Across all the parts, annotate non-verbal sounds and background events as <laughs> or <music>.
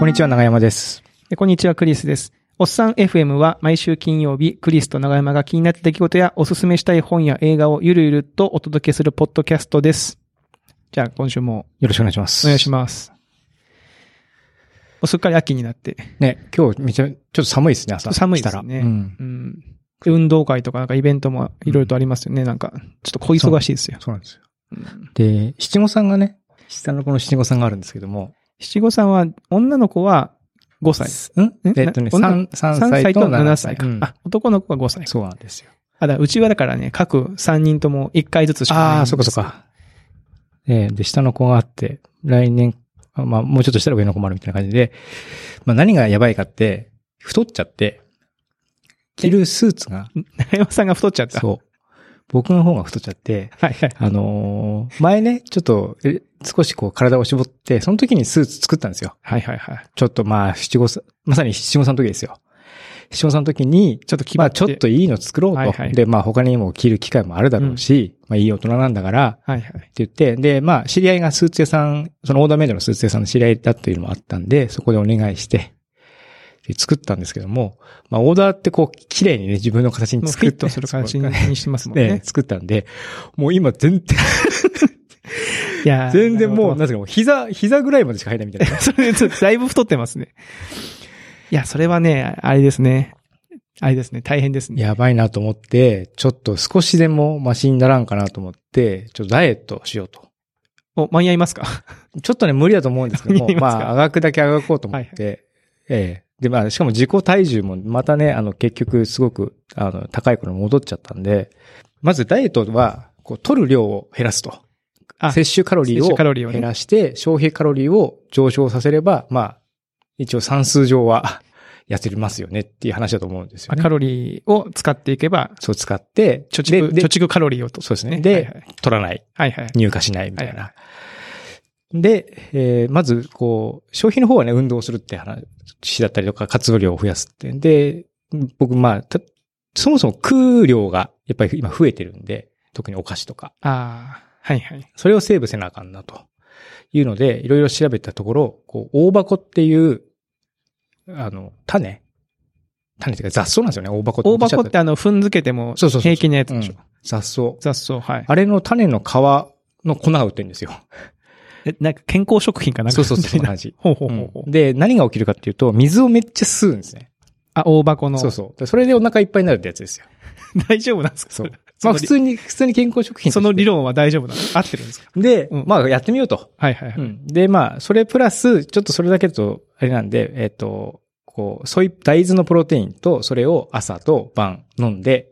こんにちは、長山です。えこんにちは、クリスです。おっさん FM は毎週金曜日、クリスと長山が気になった出来事やおすすめしたい本や映画をゆるゆるとお届けするポッドキャストです。じゃあ、今週もよろしくお願いします。お願いします。すっかり秋になって、ね、今日めちゃ、ちょっと寒いですね、朝。寒いですねうん。うん。で運動会とかなんかイベントもいろいろとありますよね。なんか、ちょっと小忙しいですよ。そうなんですよ。うんで、七五三がね、下の子の七五三があるんですけども。七五三は、女の子は5歳。ん？え？っとね、な三三3歳と歳と7 7歳か。歳うんあ、男の子は5歳。そうなんですよ。あ、だうちはだからね、各3人とも1回ずつしかないああ、そっかそっか。えーで、下の子があって、来年、あまあ、もうちょっとしたら上の子もあるみたいな感じで、まあ何がやばいかって、太っちゃって、着るスーツが、<laughs> 長山さんが太っちゃった。そう。僕の方が太っちゃって、はいはい。あのー前ね、ちょっと、え少しこう体を絞って、その時にスーツ作ったんですよ。はいはいはい。ちょっとまあ、七五三、まさに七五三の時ですよ。七五三の時に、ちょっと気まあちょっといいの作ろうと。はいはいで、まあ他にも着る機会もあるだろうし、まあいい大人なんだから、はいはい。って言って、で、まあ知り合いがスーツ屋さん、そのオーダーメイドのスーツ屋さんの知り合いだっていうのもあったんで、そこでお願いして、で作ったんですけども、まあオーダーってこう、綺麗にね、自分の形に作って。する形にそうしてますもんね <laughs> ね。作ったんで、もう今全然、いやー全然もう、なんですか、もう膝、膝ぐらいまでしか入らないみたいな。<laughs> それちょっとだいぶ太ってますね。いや、それはね、あれですね。あれですね、大変ですね。やばいなと思って、ちょっと少しでもマシにならんかなと思って、ちょっとダイエットをしようと。お、間に合いますか？ちょっとね、無理だと思うんですけどもままあ、あがくだけあがこうと思って、はいええで、まあ、しかも自己体重もまたね、あの、結局すごく、あの、高い頃に戻っちゃったんで、まずダイエットは、こう、取る量を減らすと。あ摂取カロリーを減らして、消費カロリーを上昇させれば、まあ、一応算数上は <laughs> 痩せますよねっていう話だと思うんですよね。カロリーを使っていけば、そう使って、貯蓄、でで貯蓄カロリーをと。そうですね。はいで、はい取らない。はいはい。入荷しないみたいな。はで、えーまず、こう、消費の方はね、運動するって話だったりとか、活動量を増やすって。で、僕、まあ、たそもそも食う量が、やっぱり今増えてるんで、特にお菓子とか。ああ、はいはい。それをセーブせなあかんな、というので、いろいろ調べたところ、こう、大箱っていう、あの、種種っていうか雑草なんですよね、大箱って。大箱ってあの、踏んづけてもそうそうそうそう平気なやつでしょ。うん雑草。雑草、はい。あれの種の皮の粉が売ってるんですよ。え、なんか健康食品かなんかそうそうそう、そんみたいなな感じ。<laughs> ほうほうほうほう。で、何が起きるかっていうと、水をめっちゃ吸うんですね。あ、大箱の。そうそう。でそれでお腹いっぱいになるってやつですよ。<laughs> 大丈夫なんですか？そうれ。まあ普通に、普通に健康食品その理論は大丈夫なの合ってるんですか？で、うんまあやってみようと。はいはいはい。うん。で、まあ、それプラス、ちょっとそれだけだと、あれなんで、えっ、と、こう、そういう大豆のプロテインと、それを朝と晩飲んで、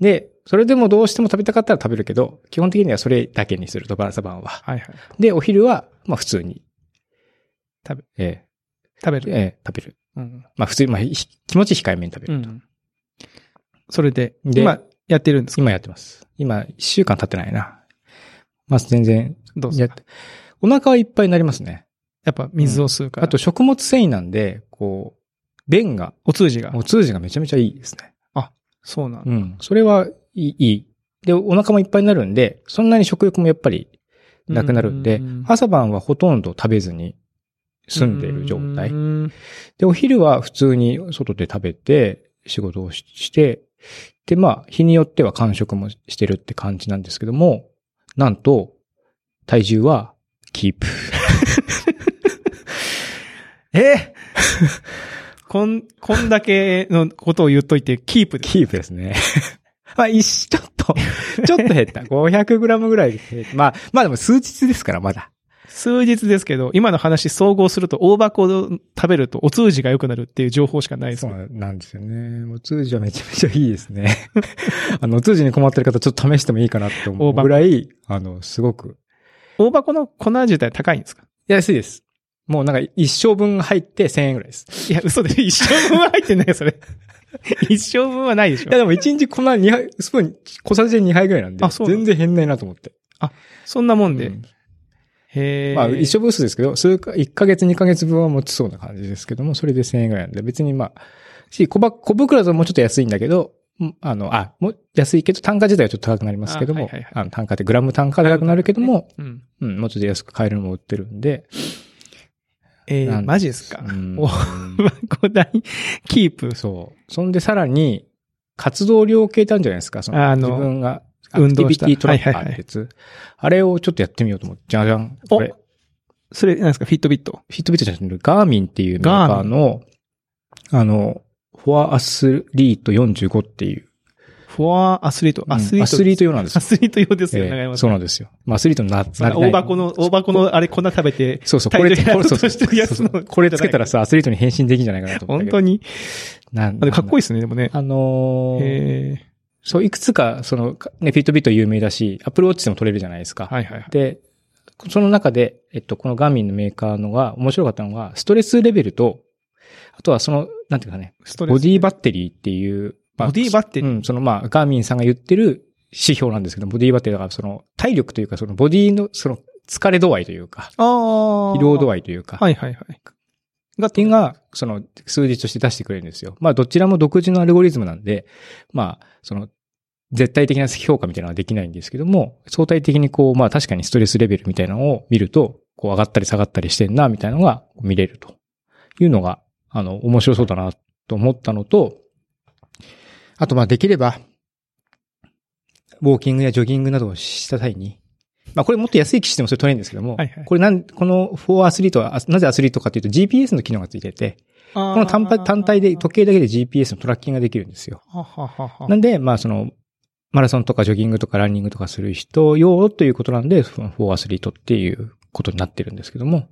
で、それでもどうしても食べたかったら食べるけど、基本的にはそれだけにすると、朝晩は。はいはい。で、お昼は、まあ普通に。食べ、え食べる。えええ食べる。うん。まあ普通に、まあひ気持ち控えめに食べると。うん。それで、で今やってるんですか？今やってます。今、一週間経ってないな。まあ全然、どうですかお腹はいっぱいになりますね。やっぱ水を吸うから。あと、食物繊維なんで、こう、便が、お通じが。お通じがめちゃめちゃいいですね。そうなんだ。うん。それはいい。で、お腹もいっぱいになるんで、そんなに食欲もやっぱりなくなるんでうん、朝晩はほとんど食べずに済んでいる状態う。んで、お昼は普通に外で食べて、仕事をしして、で、まあ、日によっては間食もしてるって感じなんですけども、なんと、体重は、キープ。<laughs> え？<laughs> こん、<laughs> こんだけのことを言っといて、キープで。キープですね。<laughs> まあ、一、ちょっと、<laughs> ちょっと減った。500グラムぐらい減った。まあ、まあでも数日ですから、まだ。数日ですけど、今の話総合すると、大箱を食べるとお通じが良くなるっていう情報しかないですそうなんですよね。お通じはめちゃめちゃいいですね。<laughs> あの、お通じに困ってる方、ちょっと試してもいいかなって思うぐらい、あの、すごく。大箱の粉自体高いんですか？安いです。もうなんか一生分入って1000円ぐらいです。いや、嘘で、一生分は入ってないよ、それ。<laughs> 一生分はないでしょいや。でも1日粉2杯、スプーン、小さじで2杯ぐらいなんで、あそう全然変ないなと思って。そんなもんで。うんへえ。まあ、一生分数ですけど、数か、1ヶ月2ヶ月分は持ちそうな感じですけども、それで1000円ぐらいなんで、別にまあ、し、小ば、小袋だともうちょっと安いんだけど、うんあの、あ、もう安いけど、単価自体はちょっと高くなりますけども、あ,、あはいはいはいの、単価ってグラム単価高くなるけども、うん。うん、もうちょっと安く買えるのも売ってるんで、えー、マジですか？うんお <laughs> 5台キープ。そう。そんでさらに、活動量計ってあるんじゃないですか？そのあの自分が、アクティビティトラッカーはいはいはいってやつ。あれをちょっとやってみようと思って、じゃじゃん。おこれ、それ、なんですか、フィットビット？フィットビットじゃなくて、ガーミンっていうメーカーの、あの、フォアアスリート45っていう、フォアアスリート。アスリート。アスリート用なんですよ。アスリート用ですよ、ええ長山さん。そうなんですよ。まあ、アスリートにな、な大箱の、大箱のあれ粉食べて、そうそう、これ、そこれつけたらさ、アスリートに変身できるんじゃないかなと思っ。本当に？なんかっこいいいですね、でもね。あのー。そう、いくつか、その、ね、フィットビット有名だし、アップルウォッチでも撮れるじゃないですか。はいはいはい。で、その中で、えっと、このガーミンのメーカーのが面白かったのが、ストレスレベルと、あとはその、なんていうかね、ボディバッテリーっていう、まあボディバッテリーうん、そのまあ、ガーミンさんが言ってる指標なんですけど、ボディバッテリーだから、その、体力というか、そのボディの、その、疲れ度合いというか。疲労度合合いというか、はいはいはい。がっていうのが、その、数字として出してくれるんですよ。まあ、どちらも独自のアルゴリズムなんで、まあ、その、絶対的な評価みたいなのはできないんですけども、相対的にこう、まあ確かにストレスレベルみたいなのを見ると、こう上がったり下がったりしてんな、みたいなのが見れるというのが、あの、面白そうだなと思ったのと、あとまあできれば、ウォーキングやジョギングなどをした際に、まあこれもっと安い機種でもそれ取れるんですけども、はいはい。これなん、この4アスリートは、あなぜアスリートかというと GPS の機能がついてて、ここの単体単体で、時計だけで GPS のトラッキングができるんですよ。はははは。なんで、まあその、マラソンとかジョギングとかランニングとかする人用ということなんで、その4アスリートっていうことになってるんですけども、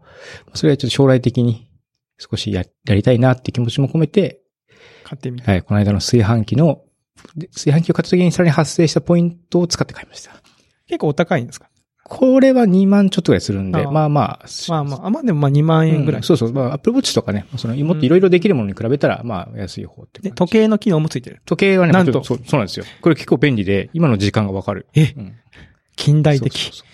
それはちょっと将来的に少しややりたいなって気持ちも込めて、買ってみた。はい、この間の炊飯器の、で炊飯器を買った時にさらに発生したポイントを使って買いました。結構お高いんですか？これは2万ちょっとぐらいするんで、ああまあまあ、まあまあ、あまあでもまあ2万円ぐらい。うんそうそう。まあ、アップルウォッチとかね、その、もっといろいろできるものに比べたら、まあ、安い方ってで。時計の機能もついてる。時計はね、なんと？そう、そうなんですよ。これ結構便利で、今の時間がわかる。え？うん近代的。そうそう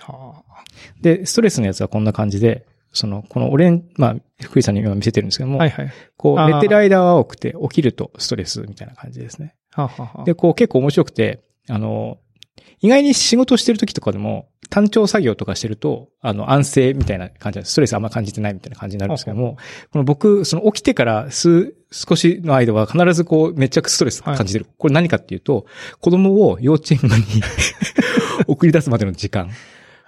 そうはあで、ストレスのやつはこんな感じで、その、このオレン、まあ、福井さんに今見せてるんですけども、はいはい。こう、寝てる間は青くて、起きるとストレスみたいな感じですね。はあはあはあで、こう結構面白くて、あの、意外に仕事してる時とかでも、単調作業とかしてると、あの、安静みたいな感じなんです。ストレスあんま感じてないみたいな感じになるんですけども、この僕、その起きてから数、少しの間は必ずこう、めっちゃくストレス感じてる。これ何かっていうと、子供を幼稚園に <laughs> 送り出すまでの時間。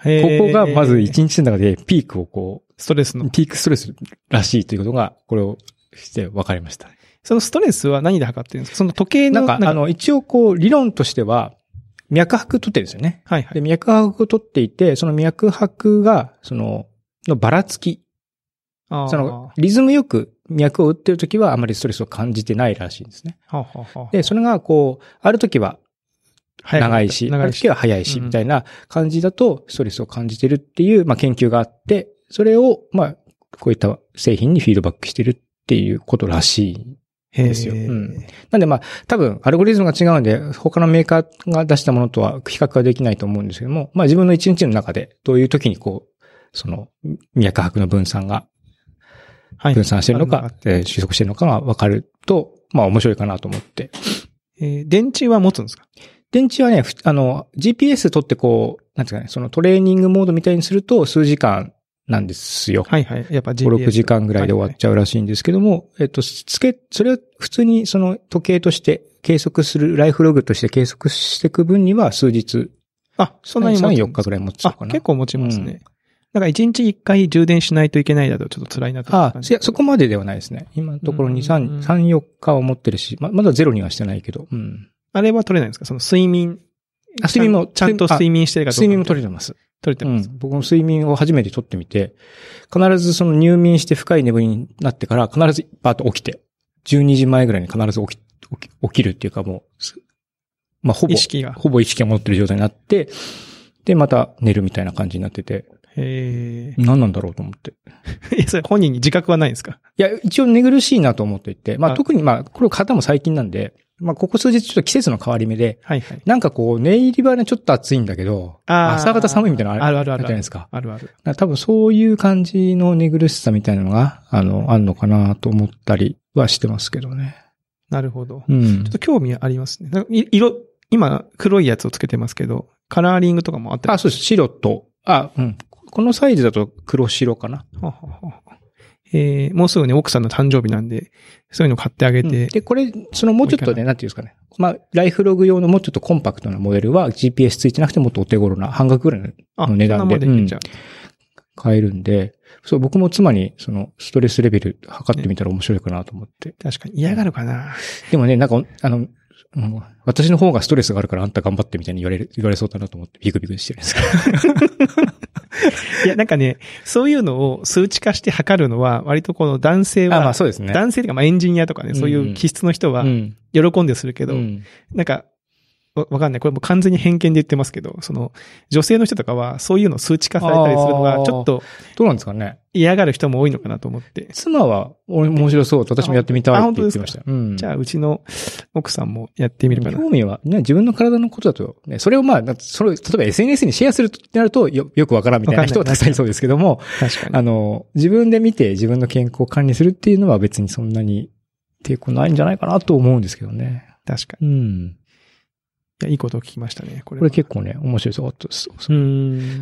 ここがまず一日の中でピークをこストレスのう、。ピークストレスらしいということが、これをして分かりました。そのストレスは何で測ってるんですか？その時計の。なんか、あ、の、一応こう、理論としては、脈拍取ってるんですよね。で、はいはい。脈拍を取っていて、その脈拍が、その、のばらつき。その、リズムよく脈を打ってるときはあまりストレスを感じてないらしいんですね。はあはあはあで、それがこう、あるときは長いし、あ長いし。は早いし、うんみたいな感じだとストレスを感じてるっていう、まあ、研究があって、それを、まあ、こういった製品にフィードバックしてるっていうことらしい。ですようんなんでまあ、多分、アルゴリズムが違うんで、他のメーカーが出したものとは比較はできないと思うんですけども、まあ自分の一日の中で、どういう時にこう、その、脈拍の分散がはい。分散してるのあか、えー収束してるのかが分かると、まあ面白いかなと思って。えー電池は持つんですか？電池はね、ふあの、GPS 取ってこう、なんていうかね、そのトレーニングモードみたいにすると数時間なんですよ。はいはい。やっぱ GPS。5、6時間ぐらいで終わっちゃうらしいんですけども、えっと、つけ、それを普通にその時計として計測する、ライフログとして計測していく分には数日、あ、そんなに持つんです3、4日ぐらい持つのあか、な。結構持ちますね。うんだから1日1回充電しないといけないだとちょっと辛いなと思ああ。いや、そこまでではないですね。今のところ2、うん3、3、4日は持ってるし、ま、まだゼロにはしてないけど、うん。あれは取れないんですか？その睡眠。あ睡眠もちゃんと睡眠してるかどうか。睡眠も取れてます。取れてます。うん。僕も睡眠を初めて取ってみて、必ずその入眠して深い眠りになってから、必ずバーッと起きて、12時前ぐらいに必ず起き、起き起きるっていうかもうす、まあ、ほぼ意、識が。ほぼ意識が戻ってる状態になって、で、また寝るみたいな感じになってて、へ何なんだろうと思って。え。<laughs> え、それ本人に自覚はないんですか？いや、一応寝苦しいなと思っていて、まああ特にまあ、これ方も最近なんで、まあここ数日ちょっと季節の変わり目で、はいはい。なんかこう、寝入りはね、ちょっと暑いんだけど、朝方寒いみたいなのあるあるあるじゃないですか。あるある。多分そういう感じの寝苦しさみたいなのが、あの、あんのかなと思ったりはしてますけどね。なるほど。うんちょっ。と興味ありますね。色、今黒いやつをつけてますけど、カラーリングとかもあったりあ、そうです。白と、あ、うん。このサイズだと黒白かな。はははえーもうすぐね、奥さんの誕生日なんで、そういうの買ってあげて、で、これ、そのもうちょっとね、なんていうんですかね。まあ、ライフログ用のもうちょっとコンパクトなモデルは GPS ついてなくてもっとお手頃な半額ぐらいあ、の値段ででう。買えるんで、そう、僕も妻にそのストレスレベル測ってみたら面白いかなと思って。確かに嫌がるかな。でもね、なんか、あの、うん私の方がストレスがあるからあんた頑張ってみたいに言われる、言われそうだなと思ってビクビクしてるんですけど。<laughs> いや、なんかね、そういうのを数値化して測るのは、割とこの男性は、あ、まあそうですね。男性というかまあエンジニアとかね、そういう気質の人はうん。喜んでするけど、うんなんか、わわかんない。これもう完全に偏見で言ってますけど、その、女性の人とかは、そういうのを数値化されたりするのが、ちょっとどうなんですかね。嫌がる人も多いのかなと思って。妻は、お面白そう。私もやってみたいって言ってました。うん。じゃあ、うちの奥さんもやってみるかな。興味は、ね、自分の体のことだと、ね、それをまあ、なそれを、例えば SNS にシェアするとなるとよ、よくわからんみたいな人はたくさんいそうですけども、確かに。あの、自分で見て自分の健康を管理するっていうのは別にそんなに抵抗ないんじゃないかなと思うんですけどね。確かに。うん。いや、いいことを聞きましたね。これこれ結構ね、面白いですよ。あと。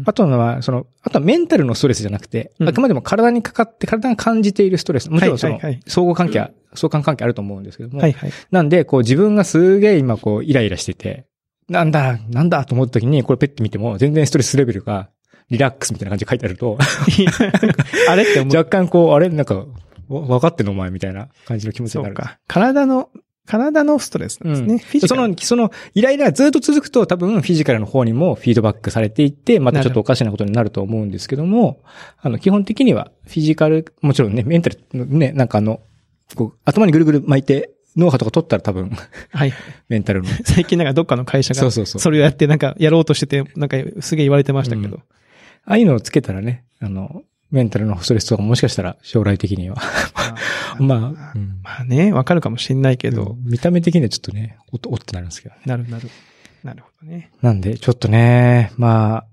あとは、その、あとはメンタルのストレスじゃなくて、うんあくまでも体にかかって、体が感じているストレス。もちろんそのはいはいはい、相互関係は、相関関係あると思うんですけども、はいはい。なんで、こう自分がすげえ今こうイライラしてて、なんだ、なんだと思った時に、これペッて見ても、全然ストレスレベルがリラックスみたいな感じで書いてあると、<laughs> あれって思う。若干こう、あれ？なんか、わ分かってんのお前みたいな感じの気持ちになる。そうか。体の、体のストレスなんですね。うんフィジカルその、その、イライラがずっと続くと多分フィジカルの方にもフィードバックされていって、またちょっとおかしなことになると思うんですけども、あの、基本的にはフィジカル、もちろんね、メンタルのね、なんかあの、こう、頭にぐるぐる巻いて、脳波とか取ったら多分、はい。<laughs> メンタルの。最近なんかどっかの会社が、そうそうそうそれをやってなんかやろうとしてて、なんかすげえ言われてましたけど。うんああいうのをつけたらね、あの、メンタルのストレスとかもしかしたら将来的には。まあ、うんまあね、わかるかもしれないけど、見た目的にはちょっとね、おっと、おっとなるんですけどね。なるなる。なるほどね。なんで、ちょっとね、ま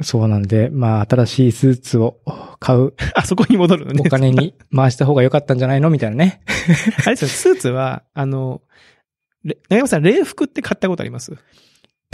あ、そうなんで、まあ、新しいスーツを買う <laughs> あそこに戻るのね。お金に回した方が良かったんじゃないの？みたいなね。あれですよ、スーツは、あの、れ長山さん、礼服って買ったことあります？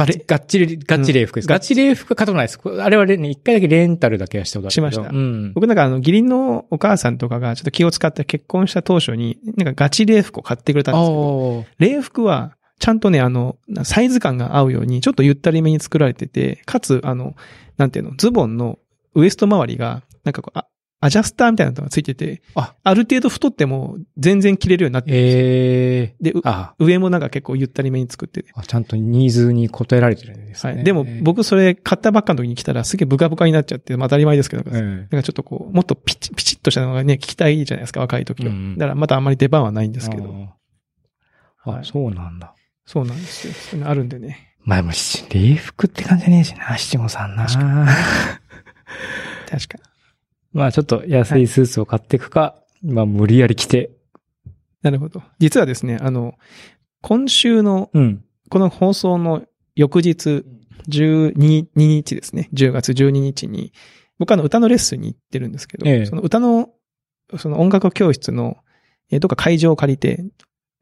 バチがっちり、がっちり礼服です。うんがっちり礼服は買ったことないです。あれはね、一回だけレンタルだけはしたことある。しましたうん。僕なんかあの、義理のお母さんとかがちょっと気を使って結婚した当初に、なんかガチ礼服を買ってくれたんですけど、礼服は、ちゃんとね、あの、サイズ感が合うように、ちょっとゆったりめに作られてて、かつ、あの、なんていうの、ズボンのウエスト周りが、なんかこう、あアジャスターみたいなのがついてて、あある程度太っても全然着れるようになってるんですよ。ええで、上もなんか結構ゆったりめに作ってて。あ、ちゃんとニーズに応えられてるんですね。はい。でも僕それ買ったばっかの時に来たらすげえブカブカになっちゃって、まあ当たり前ですけど、ええなんかちょっとこう、もっとピチピチッとしたのがね、聞きたいじゃないですか、若い時は。うんだからまだあんまり出番はないんですけど。あはいそうなんだ。そうなんですよ。そういうのあるんでね。まあでも、し礼服って感じねえしな、七五三な。確確かに。まあちょっと安いスーツを買っていくか、まあ無理やり着て。なるほど。実はですね、あの、今週の、うん。この放送の翌日、12日ですね。10月12日に、僕あの歌のレッスンに行ってるんですけど、ええその歌の、その音楽教室の、えーどっか会場を借りて、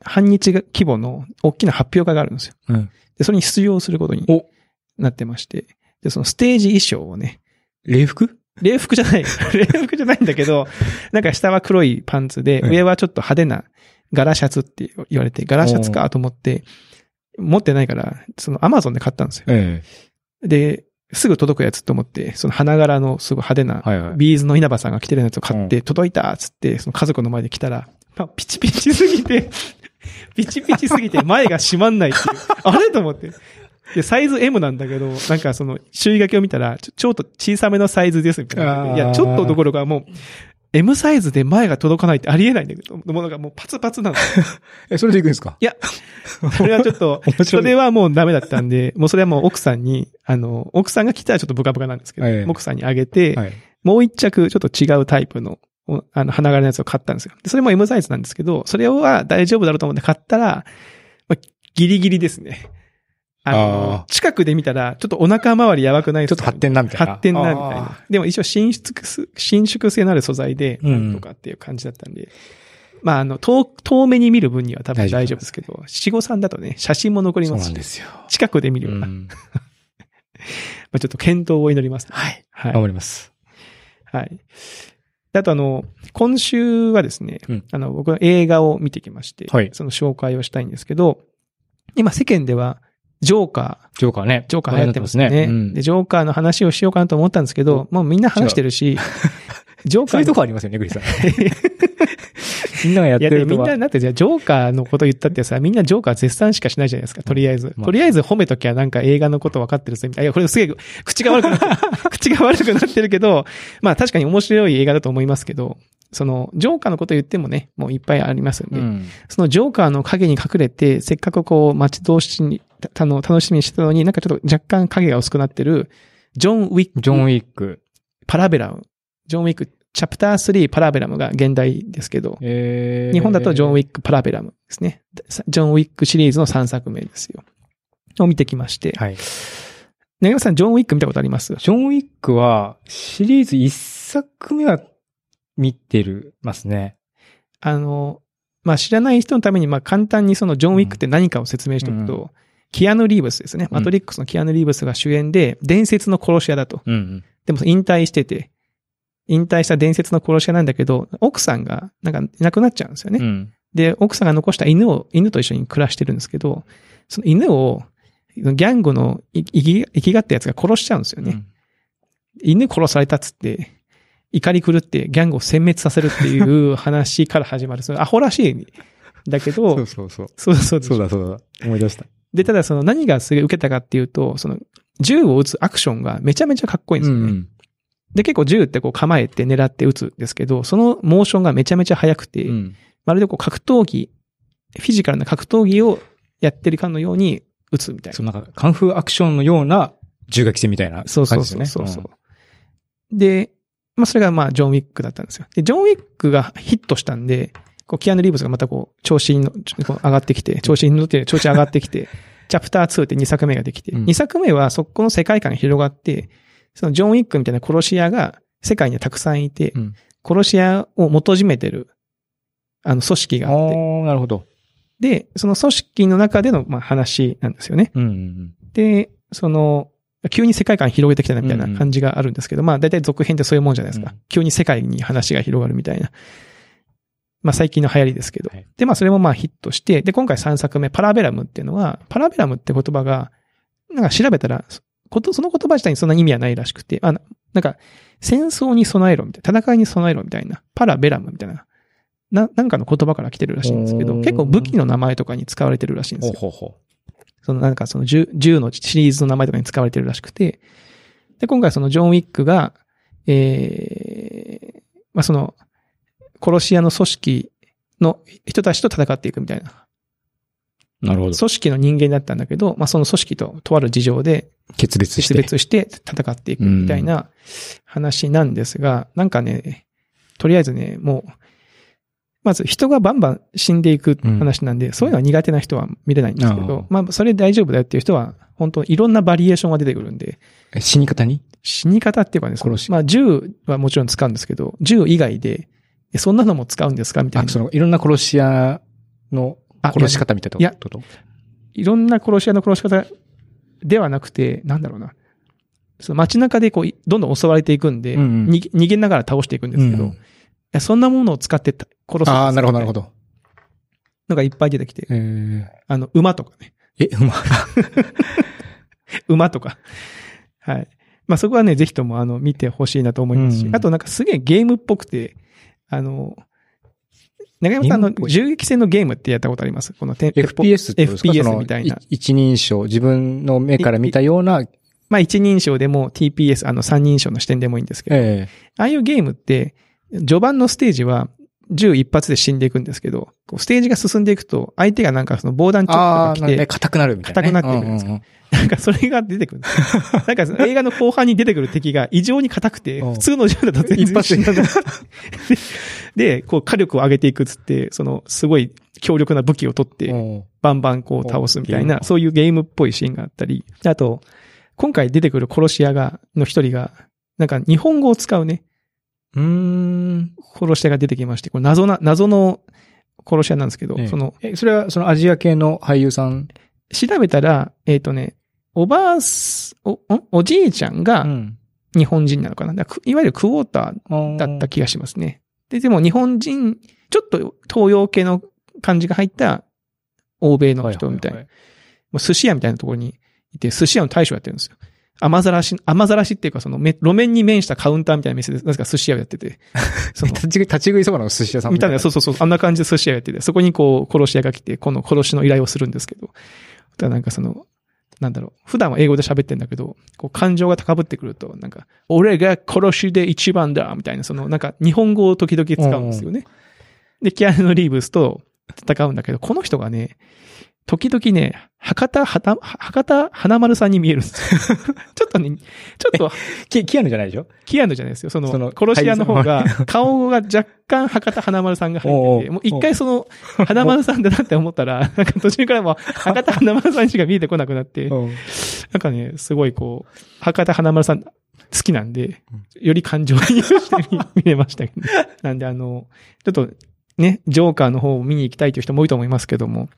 半日規模の大きな発表会があるんですよ。うん。で、それに出場することにおなってまして、で、そのステージ衣装をね、礼服？礼服じゃない。<laughs> 礼服じゃないんだけど、なんか下は黒いパンツで、うん上はちょっと派手な柄シャツって言われて、柄シャツかと思って、持ってないから、そのアマゾンで買ったんですよ。えで、すぐ届くやつと思って、その花柄のすごい派手な。ビーズの稲葉さんが着てるやつを買って、届いたっつって、その家族の前で来たら、まあピチピチすぎて、<laughs> ピチピチすぎて前が閉まんないっていう。あれ？と思って。で、サイズ M なんだけど、なんかその、注意書きを見たら、ちょちょっと小さめのサイズですみたいな。いや、ちょっとどころかもう、M サイズで前が届かないってありえないんだけど、もうなんかもうパツパツなの。<laughs> え、それで行くんですか？いや、それはちょっと <laughs> それはもうダメだったんで、もうそれはもう奥さんに、あの、奥さんが来たらちょっとブカブカなんですけど、ええ奥さんにあげて、はい。もう一着ちょっと違うタイプの、おあの、花柄のやつを買ったんですよ。でそれも M サイズなんですけど、それは大丈夫だろうと思って買ったら、まあ、ギリギリですね。あのあー近くで見たら、ちょっとお腹周りやばくないですか？ちょっと発展なみたいな。発展なみたいあな。でも一応伸縮す、伸縮性のある素材で、とかっていう感じだったんで、まあ、あの、遠、遠目に見る分には多分大丈夫ですけど、七五三だとね、写真も残りますしなんですよ。近くで見るような、まうん <laughs> あちょっと検討を祈ります、はい。はい。頑張ります。はい。であとあの、今週はですね、うんあの、僕は映画を見てきまして、はいその紹介をしたいんですけど、今世間では、ジョーカー、ジョーカーね。ジョーカー流行ってますね。話題になってますで、ジョーカーの話をしようかなと思ったんですけど、もうみんな話してるし、ジョーカーのそういうとこありますよね、グリさん。<laughs> みんながやっいや、でみんてるとはなだってじゃあ、ジョーカーのこと言ったってさ、みんなジョーカー絶賛しかしないじゃないですか、とりあえず。まあとりあえず褒めときゃなんか映画のこと分かってるぜ、みたいな。いや、これすげえ、口が悪くなってる。<laughs> 口が悪くなってるけど、まあ確かに面白い映画だと思いますけど、その、ジョーカーのこと言ってもね、もういっぱいありますよね。うん。そのジョーカーの影に隠れて、せっかくこう、待ち遠しに、たの、楽しみにしてたのに、なんかちょっと若干影が薄くなってる、ジョン・ウィック。ジョン・ウィック。パラベラム。ジョン・ウィック、チャプター3パラベラムが現代ですけど、えー日本だとジョン・ウィック・パラベラムですね。ジョン・ウィックシリーズの3作目ですよ。を見てきまして。はい。さん、ジョン・ウィック見たことあります？ジョン・ウィックは、シリーズ1作目は見てるますね。あの、まあ、知らない人のために、まあ、簡単にそのジョン・ウィックって何かを説明しておくと、うキアヌ・リーブスですね。うんマトリックスのキアヌ・リーブスが主演で、伝説の殺し屋だと。うん。でも引退してて、引退した伝説の殺し屋なんだけど、奥さんがなんかいなくなっちゃうんですよね。うん。で、奥さんが残した犬を、犬と一緒に暮らしてるんですけど、その犬を、ギャングの生き生きがったやつが殺しちゃうんですよね。犬殺されたっつって、怒り狂ってギャングを殲滅させるっていう <laughs> 話から始まる。そのアホらしい。だけど、そうそうそう。そうそうそうだそうだ。思い出した。で、ただその何がすげえ受けたかっていうと、その銃を撃つアクションがめちゃめちゃかっこいいんですよね。ん。で、結構銃ってこう構えて狙って撃つんですけど、そのモーションがめちゃめちゃ速くて、うん。まるでこう格闘技、フィジカルな格闘技をやってるかのように撃つみたいなそ。のなんか、カンフーアクションのような銃撃戦みたいな感じですよね。そうそうそう。で、まあそれがまあジョン・ウィックだったんですよ。で、ジョン・ウィックがヒットしたんで、こう、キアヌ・リーブスがまたこう、調子にのこう上がってきて、調子に乗って、調子上がってきて、<laughs> チャプター2って2作目ができて、うん2作目はそこの世界観が広がって、そのジョン・ウィックみたいな殺し屋が世界にはたくさんいて、うん殺し屋を元締めてる、あの、組織があって、なるほど。で、その組織の中での、まあ、話なんですよね。うんうんで、その、急に世界観広げてきたなみたいな感じがあるんですけど、まあ大体続編ってそういうもんじゃないですか。うん急に世界に話が広がるみたいな。まあ最近の流行りですけど。はいで、まあそれもまあヒットして、で、今回3作目、パラベラムっていうのは、パラベラムって言葉が、なんか調べたら、そこと、その言葉自体にそんな意味はないらしくて、あのなんか、戦争に備えろみたいな、戦いに備えろみたいな、パラベラムみたいな、な、なんかの言葉から来てるらしいんですけど、結構武器の名前とかに使われてるらしいんですよ。ほうほうほそのなんかその銃、銃のシリーズの名前とかに使われてるらしくて、で、今回そのジョン・ウィックが、ええまあその、殺し屋の組織の人たちと戦っていくみたいな。う。なるほど。組織の人間だったんだけど、まあその組織ととある事情で決別して。決別して戦っていくみたいな話なんですが、なんかね、とりあえずね、もう、まず人がバンバン死んでいく話なんで、そういうのは苦手な人は見れないんですけど、まあそれで大丈夫だよっていう人は、本当いろんなバリエーションが出てくるんで、え死に方に？死に方っていうかね、殺しまあ銃はもちろん使うんですけど、銃以外で、えそんなのも使うんですか？みたいあ、な。その、いろんな殺し屋のあ殺し方みたいいやなこと？いろんな殺し屋の殺し方ではなくて、なんだろうな。その街中でこう、いどんどん襲われていくんで、うんうん逃げながら倒していくんですけど、うんいやそんなものを使ってた殺す。ああ、なるほど、なるほ。ど。のがいっぱい出てきて、えー、あの、馬とかね。え、うま。<laughs> 馬とか。はい。まあそこはね、ぜひともあの、見てほしいなと思いますし、うんあとなんかすげえゲームっぽくて、あの、長山さんあの銃撃戦のゲームってやったことあります？このテン FPS ってことですか？FPS みたいな。い一人称、自分の目から見たような、まあ一人称でも TPS、あの三人称の視点でもいいんですけど、え。ああいうゲームって、序盤のステージは銃一発で死んでいくんですけど、こうステージが進んでいくと、相手がなんかその防弾えチョックああ、が来て、ね、硬くなるみたいな、ね。硬くなってくるんですよううなんかそれが出てくるんですよ。<laughs> なんかその映画の後半に出てくる敵が異常に硬くて、うん。普通の銃だと全然一発で。で、こう火力を上げていくっつって、そのすごい強力な武器を取って、うん。バンバンこう倒すみたいな、そういうゲームっぽいシーンがあったり、あと、今回出てくる殺し屋が、の一人が、なんか日本語を使うね、うーん。殺し屋が出てきまして、これ謎な、謎の殺し屋なんですけど、ええその、え、それはそのアジア系の俳優さん？調べたら、えっ、とね、おばあす、お、ん？おじいちゃんが、ん。日本人なのかな？だかいわゆるクォーターだった気がしますね。で、でも日本人、ちょっと東洋系の感じが入った欧米の人みたいな。ははもう寿司屋みたいなところにいて、寿司屋の大将やってるんですよ。雨ざらし、雨ざらしっていうかそのめ路面に面したカウンターみたいな店で、なぜか寿司屋をやってて。<laughs> その立ち食い、立ち食いそばの寿司屋さんみたいな、そうそうそう、あんな感じで寿司屋やってて、そこにこう、殺し屋が来て、この殺しの依頼をするんですけど、ただなんかその、なんだろう、普段は英語で喋ってんだけど、こう感情が高ぶってくると、なんか、俺が殺しで一番だみたいな、その、なんか日本語を時々使うんですよね。で、キアヌ・リーブスと戦うんだけど、この人がね、時々ね、博多、はた博多花丸さんに見えるんですよ。<laughs> ちょっとね、ちょっと、キキアヌじゃないでしょ？キアヌじゃないですよ。その、その殺し屋の方が顔が若干博多花丸さんが入ってて、もう一回その、花丸さんだなって思ったら、<laughs> なんか途中からもう、博多花丸さんにしか見えてこなくなって、う。んなんかね、すごいこう、博多花丸さん好きなんで、より感情移入して見見れましたけど、ね、なんであの、ちょっとね、ジョーカーの方を見に行きたいという人も多いと思いますけども、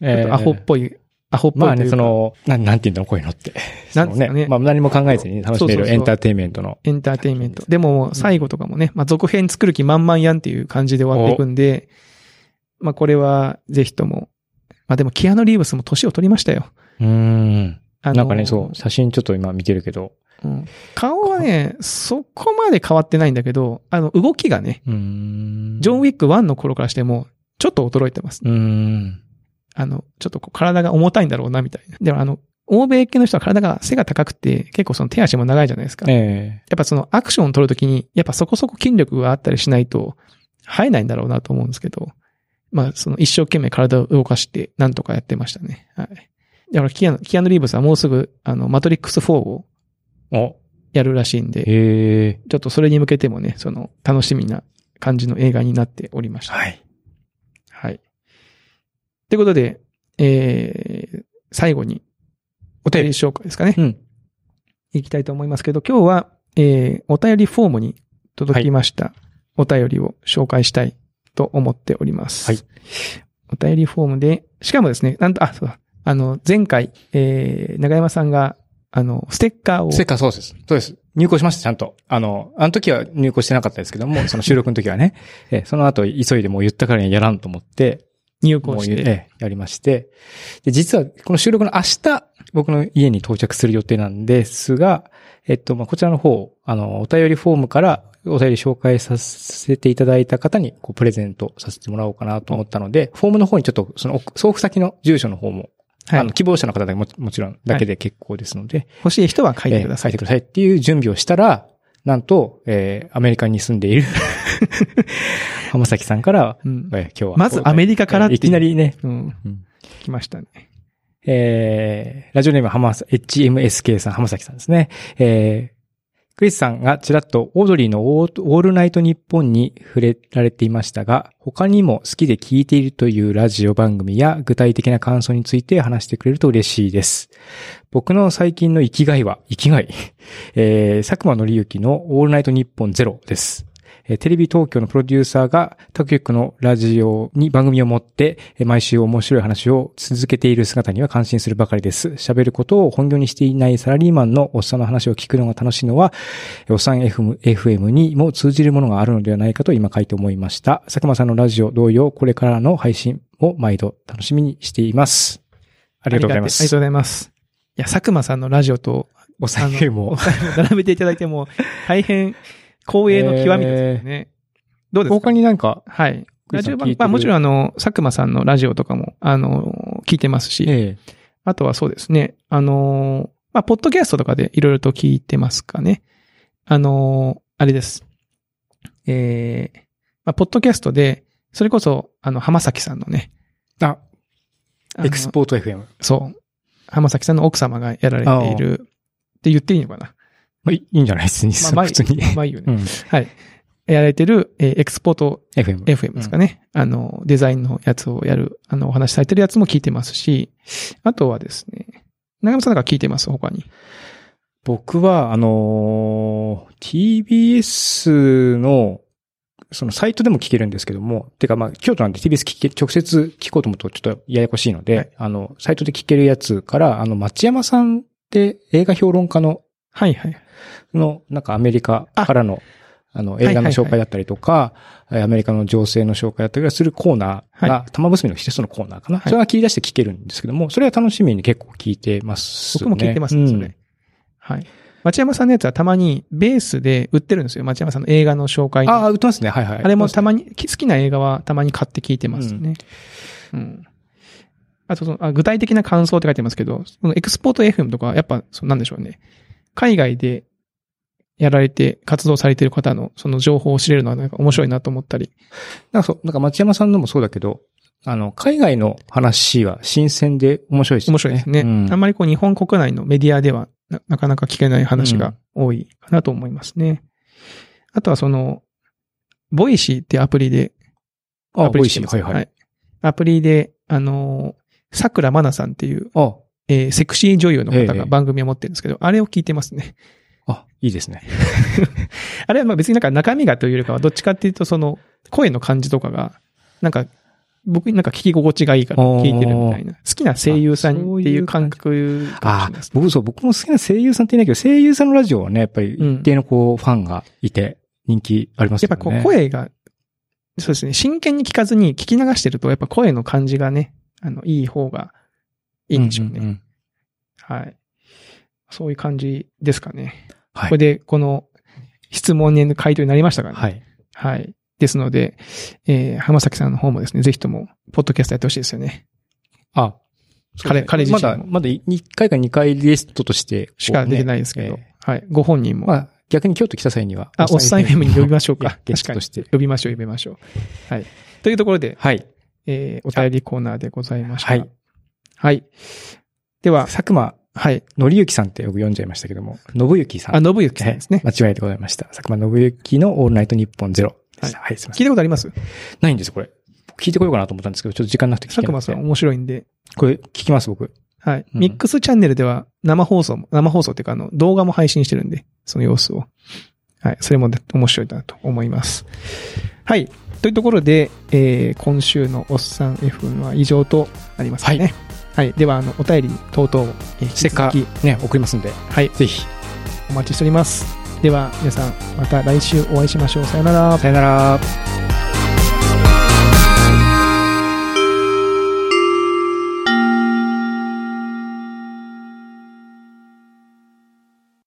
ちょっとアホっぽい、アホっぽいまあね、その、なん、なんて言うんだろう、こういうのって。なんですかねそのまあ何も考えずに楽しめるエンターテインメントの。エンターテインメント。でも、最後とかもね、まあ、続編作る気満々やんっていう感じで終わっていくんで、まあ、これは、ぜひとも。まあ、でも、キアノ・リーブスも年を取りましたよ。うーん。あのなんかね、そう、写真ちょっと今見てるけど。うん顔はね、そこまで変わってないんだけど、あの、動きがね、うーん。ジョン・ウィック1の頃からしても、ちょっと衰えてます。うーん。あの、ちょっとこう体が重たいんだろうな、みたいな。でも、あの、欧米系の人は体が背が高くて、結構その手足も長いじゃないですか。えやっぱそのアクションを取るときに、やっぱそこそこ筋力があったりしないと、生えないんだろうなと思うんですけど、まあその一生懸命体を動かして、なんとかやってましたね。はい。だからキアヌ、キアヌ・リーブスはもうすぐ、あの、マトリックス4をやるらしいんで、へえ。ちょっとそれに向けてもね、その、楽しみな感じの映画になっておりました。はい。はい。ということで、えー、最後に、お便り紹介ですかね。うん。いきたいと思いますけど、今日は、えー、お便りフォームに届きました、お便りを紹介したいと思っております。はい。お便りフォームで、しかもですね、なんと、あ、そうだ、あの、前回、えー、長山さんが、あの、ステッカーを、ステッカーそうです。そうです。入稿しました、ちゃんと。あの、あの時は入稿してなかったですけども、その収録の時はね。<laughs> えその後、急いでもう言ったからにやらんと思って、入稿して、ええやりまして。で、実は、この収録の明日、僕の家に到着する予定なんですが、えっと、まあ、こちらの方、あの、お便りフォームからお便り紹介させていただいた方に、こう、プレゼントさせてもらおうかなと思ったので、フォームの方にちょっと、その、送付先の住所の方も、はいあの、希望者の方だけももちろん、だけで結構ですので、欲しい人は書いてください。えー書いてくださいっていう準備をしたら、なんと、えーアメリカに住んでいる <laughs> 浜崎さんから、うんえー今日は。まずアメリカからっていきなりね、うんうん。来ましたね。えーラジオネーム浜さ HMSK さん、浜崎さんですね。えークリスさんがちらっとオードリーのオールナイトニッポンに触れられていましたが、他にも好きで聞いているというラジオ番組や具体的な感想について話してくれると嬉しいです。僕の最近の生きがいは、生きがい、えー、佐久間紀之のオールナイトニッポンゼロです。えーテレビ東京のプロデューサーが他局のラジオに番組を持って、えー毎週面白い話を続けている姿には感心するばかりです。喋ることを本業にしていないサラリーマンのおっさんの話を聞くのが楽しいのは、えーおっさん FM, FM にも通じるものがあるのではないかと今書いて思いました。佐久間さんのラジオ同様、これからの配信を毎度楽しみにしています。ありがとうございます。ありがとうございます。いや、佐久間さんのラジオと、おっさんを並べていただいても、大変光栄の極みですよね。どうですか？他になんか、はい。ラジオ番まあもちろんあの、佐久間さんのラジオとかも、あの、聞いてますし、ええあとはそうですね、あの、まあ、ポッドキャストとかでいろいろと聞いてますかね。あの、あれです。えー、まあ、ポッドキャストで、それこそ、あの、浜崎さんのね、あ、あのエクスポート FM。そう。浜崎さんの奥様がやられている、って言っていいのかな？まあ、いいいんじゃないですまあ、まあ、普通に。まあいいよね。うん。はい。やられてる、えーエクスポート FM。FM ですかね。あの、デザインのやつをやる、あの、お話しされてるやつも聞いてますし、あとはですね、長山さんなんか聞いてます？他に。僕は、あのー TBS の、そのサイトでも聞けるんですけども、てかまあ、京都なんで TBS 聞け、直接聞こうと思うとちょっとややこしいので、はいあの、サイトで聞けるやつから、あの、町山さんって映画評論家のはいはい。の、なんかアメリカからの、あの、映画の紹介だったりとか、アメリカの情勢の紹介だったりするコーナーが、玉結びの一つのコーナーかな。それは切り出して聞けるんですけども、それは楽しみに結構聞いてます、ね。僕も聞いてますね、それ。はい。町山さんのやつはたまにベースで売ってるんですよ。町山さんの映画の紹介ああ、売ってますね。はいはい。あれもたまに、好きな映画はたまに買って聞いてますね。うん。あとそのあ、具体的な感想って書いてますけど、そのエクスポート FM とか、やっぱ、そうなんでしょうね。海外でやられて活動されている方のその情報を知れるのはなんか面白いなと思ったり。なんかそう、なんか町山さんのもそうだけど、あの、海外の話は新鮮で面白いですね。面白いですね。うんあんまりこう日本国内のメディアではななかなか聞けない話が多いかなと思いますね。あとはその、 Voicyってアプリで、あ、アプボイシー。リ知ってますはいはい。アプリで、あの、紗倉まなさんっていう、あ、えーセクシー女優の方ええが番組を持ってるんですけど、あれを聞いてますね。あ、いいですね。<laughs> あれはまあ別になんか中身がというよりかは、どっちかっていうとその、声の感じとかが、なんか、僕なんか聞き心地がいいから聞いてるみたいな。好きな声優さんっていう感覚あないですね。僕そう、僕も好きな声優さんっていないけど、声優さんのラジオはね、やっぱりうん一定のこう、ファンがいて、人気ありますよね。やっぱこう声が、そうですね、真剣に聞かずに聞き流してると、やっぱ声の感じがね、あの、いい方がいいんでしょうね。んんんはい。そういう感じですかね。はいこれで、この質問への回答になりましたかね。はい。はい。ですので、えー、浜崎さんの方もですね、ぜひとも、ポッドキャストやってほしいですよね。あ、彼彼自身もまだ、まだ1回か2回ゲストとして、しか出てないですけど、こうねはい。ご本人も。まあ、逆に京都来た際には。あ、おっさん FM に呼びましょうか。ゲストとして。呼びましょう、呼びましょう。はい。というところで、はい。えー、お便りコーナーでございました。はい。はい。では、佐久間はい。のりゆきさんってよく読んじゃいましたけども、信行さん。あ、信行さんですね。はい間違いでございました。佐久間信行のオールナイトニッポンゼロでした。はい、すいません。聞いたことあります？ないんです、これ。聞いてこようかなと思ったんですけど、ちょっと時間なくて聞けなくて佐久間さん面白いんで、これ聞きます、僕。はい。うんミックスチャンネルでは生放送も、生放送っていうか、あの、動画も配信してるんで、その様子を。はい。それもね面白いなと思います。はい。というところで、えー、今週のおっさん F は以上となりますかね。はい。では、あの、お便り等々、えー、ステッカーね、送りますんで、はい。ぜひ。お待ちしております。では、皆さん、また来週お会いしましょう。さよなら。さよなら。